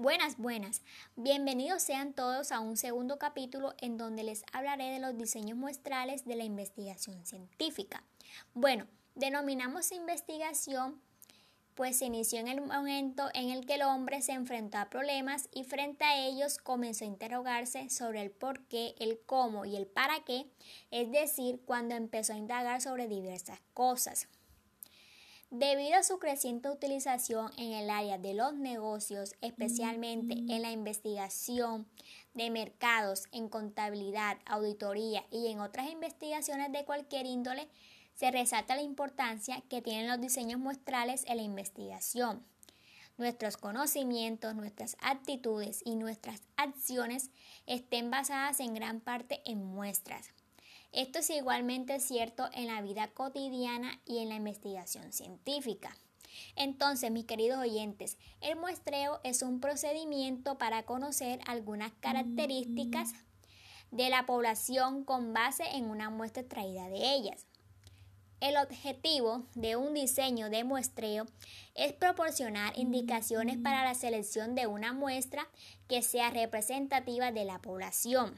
Buenas, buenas. Bienvenidos sean todos a un segundo capítulo en donde les hablaré de los diseños muestrales de la investigación científica. Bueno, denominamos investigación pues se inició en el momento en el que el hombre se enfrentó a problemas y frente a ellos comenzó a interrogarse sobre el por qué, el cómo y el para qué, es decir, cuando empezó a indagar sobre diversas cosas. Debido a su creciente utilización en el área de los negocios, especialmente en la investigación de mercados, en contabilidad, auditoría y en otras investigaciones de cualquier índole, se resalta la importancia que tienen los diseños muestrales en la investigación. Nuestros conocimientos, nuestras actitudes y nuestras acciones estén basadas en gran parte en muestras. Esto es igualmente cierto en la vida cotidiana y en la investigación científica. Entonces, mis queridos oyentes, el muestreo es un procedimiento para conocer algunas características de la población con base en una muestra extraída de ellas. El objetivo de un diseño de muestreo es proporcionar indicaciones para la selección de una muestra que sea representativa de la población.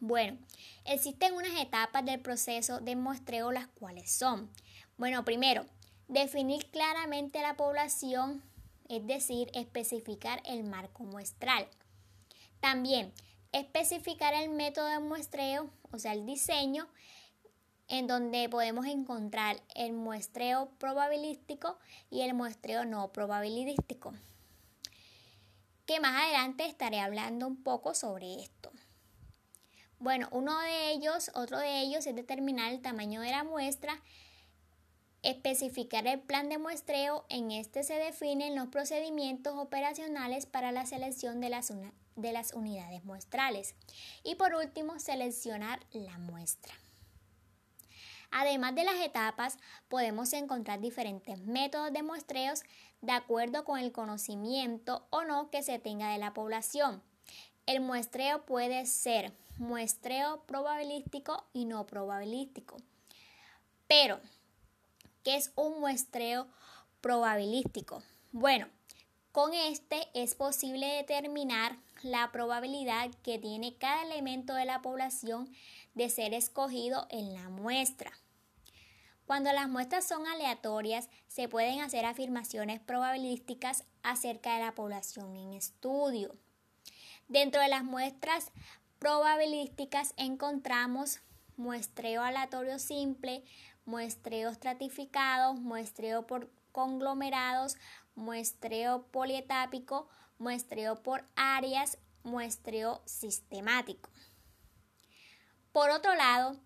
Bueno, existen unas etapas del proceso de muestreo las cuales son, bueno, primero, definir claramente la población, es decir, especificar el marco muestral. También, especificar el método de muestreo, o sea, el diseño, en donde podemos encontrar el muestreo probabilístico y el muestreo no probabilístico. Que más adelante estaré hablando un poco sobre esto. Bueno, uno de ellos, otro de ellos es determinar el tamaño de la muestra, especificar el plan de muestreo, en este se definen los procedimientos operacionales para la selección de las, de las unidades muestrales y por último seleccionar la muestra. Además de las etapas, podemos encontrar diferentes métodos de muestreos de acuerdo con el conocimiento o no que se tenga de la población. El muestreo puede ser muestreo probabilístico y no probabilístico. Pero, ¿qué es un muestreo probabilístico? Bueno, con este es posible determinar la probabilidad que tiene cada elemento de la población de ser escogido en la muestra. Cuando las muestras son aleatorias, se pueden hacer afirmaciones probabilísticas acerca de la población en estudio. Dentro de las muestras probabilísticas encontramos muestreo aleatorio simple, muestreo estratificado, muestreo por conglomerados, muestreo polietápico, muestreo por áreas, muestreo sistemático. Por otro lado,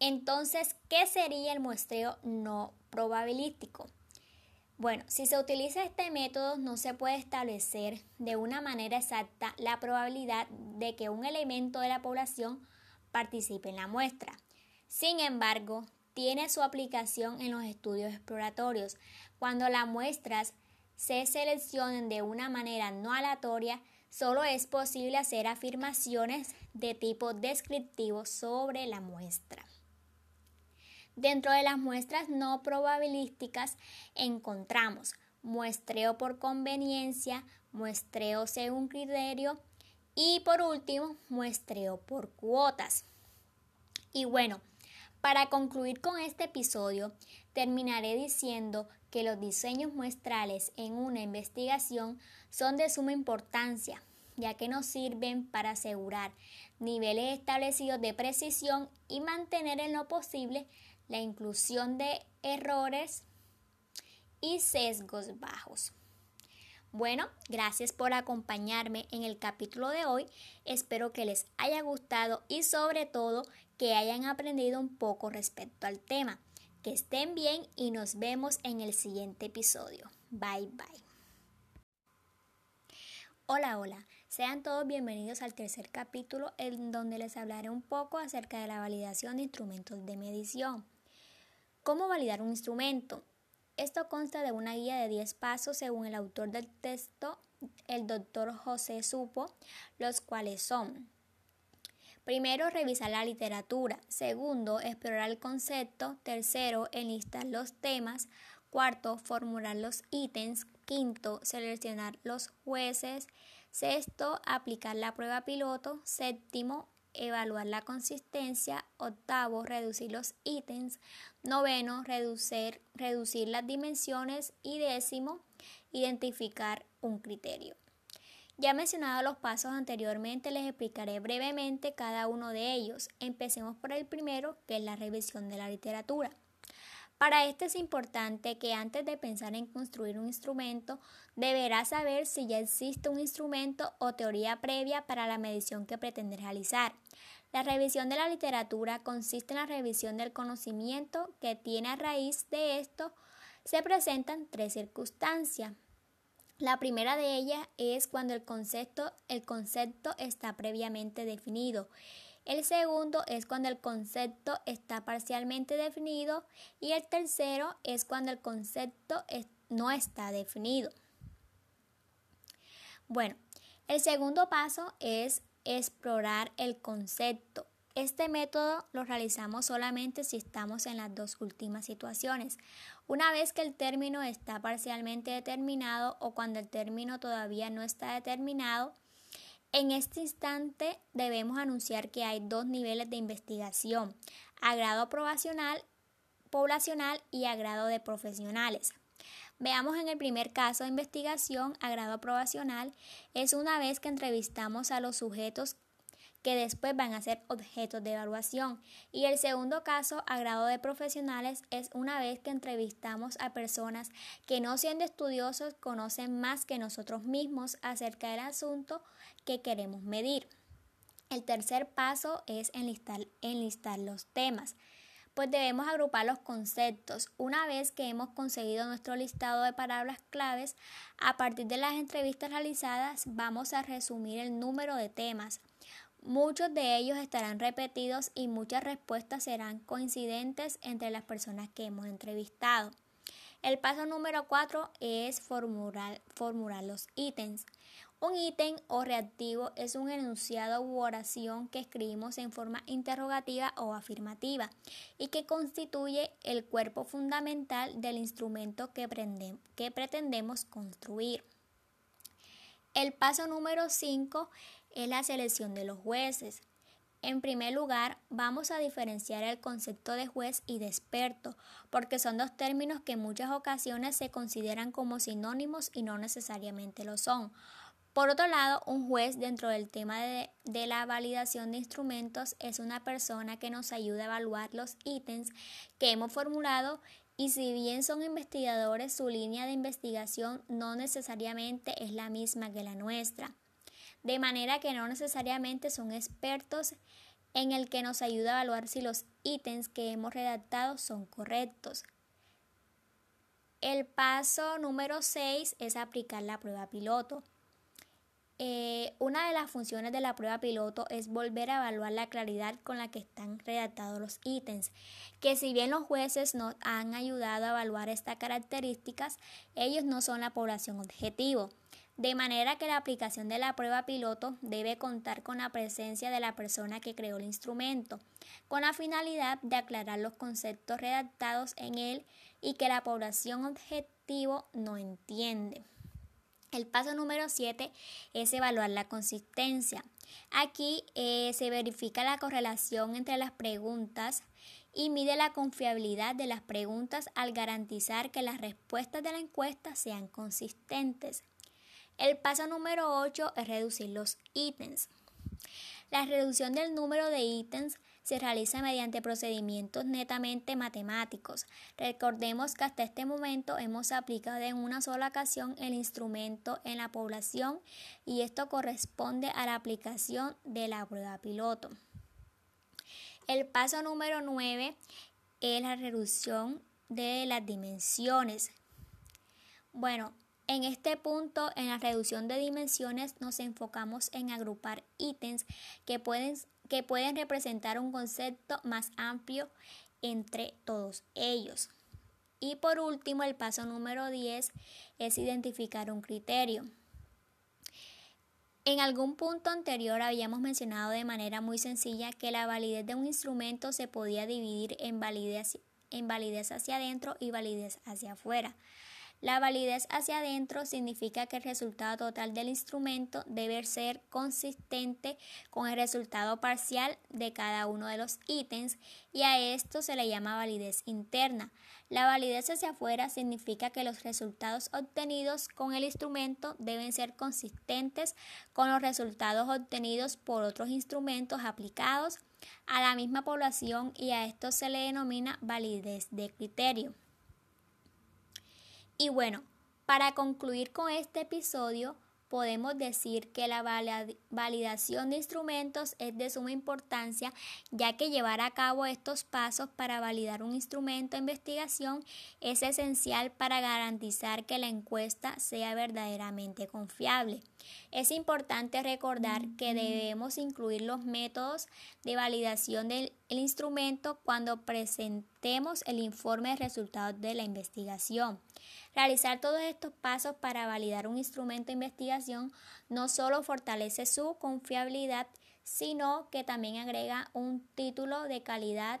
entonces, ¿qué sería el muestreo no probabilístico? Bueno, si se utiliza este método no se puede establecer de una manera exacta la probabilidad de que un elemento de la población participe en la muestra. Sin embargo, tiene su aplicación en los estudios exploratorios. Cuando las muestras se seleccionen de una manera no aleatoria, solo es posible hacer afirmaciones de tipo descriptivo sobre la muestra. Dentro de las muestras no probabilísticas encontramos muestreo por conveniencia, muestreo según criterio y por último muestreo por cuotas. Y bueno, para concluir con este episodio, terminaré diciendo que los diseños muestrales en una investigación son de suma importancia, ya que nos sirven para asegurar niveles establecidos de precisión y mantener en lo posible la inclusión de errores y sesgos bajos. Bueno, gracias por acompañarme en el capítulo de hoy. Espero que les haya gustado y sobre todo que hayan aprendido un poco respecto al tema. Que estén bien y nos vemos en el siguiente episodio. Bye bye. Hola, hola. Sean todos bienvenidos al tercer capítulo en donde les hablaré un poco acerca de la validación de instrumentos de medición. ¿Cómo validar un instrumento? Esto consta de una guía de 10 pasos según el autor del texto, el doctor José Supo, los cuales son Primero, revisar la literatura. Segundo, explorar el concepto. Tercero, enlistar los temas. Cuarto, formular los ítems. Quinto, seleccionar los jueces. Sexto, aplicar la prueba piloto. Séptimo, evaluar la consistencia. Octavo, reducir los ítems. Noveno, reducir, reducir las dimensiones. Y décimo, identificar un criterio. Ya mencionado los pasos anteriormente, les explicaré brevemente cada uno de ellos. Empecemos por el primero, que es la revisión de la literatura. Para esto es importante que antes de pensar en construir un instrumento, deberás saber si ya existe un instrumento o teoría previa para la medición que pretendes realizar. La revisión de la literatura consiste en la revisión del conocimiento que tiene a raíz de esto se presentan tres circunstancias. La primera de ellas es cuando el concepto, el concepto está previamente definido. El segundo es cuando el concepto está parcialmente definido y el tercero es cuando el concepto no está definido. Bueno, el segundo paso es explorar el concepto. Este método lo realizamos solamente si estamos en las dos últimas situaciones. Una vez que el término está parcialmente determinado o cuando el término todavía no está determinado, en este instante debemos anunciar que hay dos niveles de investigación, agrado poblacional y agrado de profesionales. Veamos en el primer caso de investigación, agrado aprobacional, es una vez que entrevistamos a los sujetos que después van a ser objetos de evaluación. Y el segundo caso, a grado de profesionales, es una vez que entrevistamos a personas que no siendo estudiosos conocen más que nosotros mismos acerca del asunto que queremos medir. El tercer paso es enlistar, enlistar los temas pues debemos agrupar los conceptos. Una vez que hemos conseguido nuestro listado de palabras claves, a partir de las entrevistas realizadas vamos a resumir el número de temas. Muchos de ellos estarán repetidos y muchas respuestas serán coincidentes entre las personas que hemos entrevistado. El paso número 4 es formular, formular los ítems. Un ítem o reactivo es un enunciado u oración que escribimos en forma interrogativa o afirmativa y que constituye el cuerpo fundamental del instrumento que, que pretendemos construir. El paso número 5 es la selección de los jueces. En primer lugar, vamos a diferenciar el concepto de juez y de experto, porque son dos términos que en muchas ocasiones se consideran como sinónimos y no necesariamente lo son. Por otro lado, un juez dentro del tema de, de, la validación de instrumentos es una persona que nos ayuda a evaluar los ítems que hemos formulado y si bien son investigadores, su línea de investigación no necesariamente es la misma que la nuestra de manera que no necesariamente son expertos en el que nos ayuda a evaluar si los ítems que hemos redactado son correctos. El paso número 6 es aplicar la prueba piloto. Eh, una de las funciones de la prueba piloto es volver a evaluar la claridad con la que están redactados los ítems, que si bien los jueces nos han ayudado a evaluar estas características, ellos no son la población objetivo de manera que la aplicación de la prueba piloto debe contar con la presencia de la persona que creó el instrumento, con la finalidad de aclarar los conceptos redactados en él y que la población objetivo no entiende. El paso número 7 es evaluar la consistencia. Aquí eh, se verifica la correlación entre las preguntas y mide la confiabilidad de las preguntas al garantizar que las respuestas de la encuesta sean consistentes. El paso número 8 es reducir los ítems. La reducción del número de ítems se realiza mediante procedimientos netamente matemáticos. Recordemos que hasta este momento hemos aplicado en una sola ocasión el instrumento en la población y esto corresponde a la aplicación de la prueba piloto. El paso número 9 es la reducción de las dimensiones. Bueno, en este punto, en la reducción de dimensiones, nos enfocamos en agrupar ítems que pueden, que pueden representar un concepto más amplio entre todos ellos. Y por último, el paso número 10 es identificar un criterio. En algún punto anterior habíamos mencionado de manera muy sencilla que la validez de un instrumento se podía dividir en validez, en validez hacia adentro y validez hacia afuera. La validez hacia adentro significa que el resultado total del instrumento debe ser consistente con el resultado parcial de cada uno de los ítems y a esto se le llama validez interna. La validez hacia afuera significa que los resultados obtenidos con el instrumento deben ser consistentes con los resultados obtenidos por otros instrumentos aplicados a la misma población y a esto se le denomina validez de criterio. Y bueno, para concluir con este episodio, podemos decir que la validación de instrumentos es de suma importancia, ya que llevar a cabo estos pasos para validar un instrumento de investigación es esencial para garantizar que la encuesta sea verdaderamente confiable. Es importante recordar que debemos incluir los métodos de validación del instrumento cuando presentemos el informe de resultados de la investigación. Realizar todos estos pasos para validar un instrumento de investigación no solo fortalece su confiabilidad, sino que también agrega un título de calidad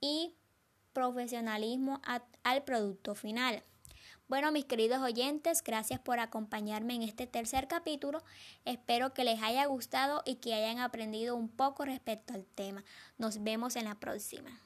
y profesionalismo al producto final. Bueno, mis queridos oyentes, gracias por acompañarme en este tercer capítulo. Espero que les haya gustado y que hayan aprendido un poco respecto al tema. Nos vemos en la próxima.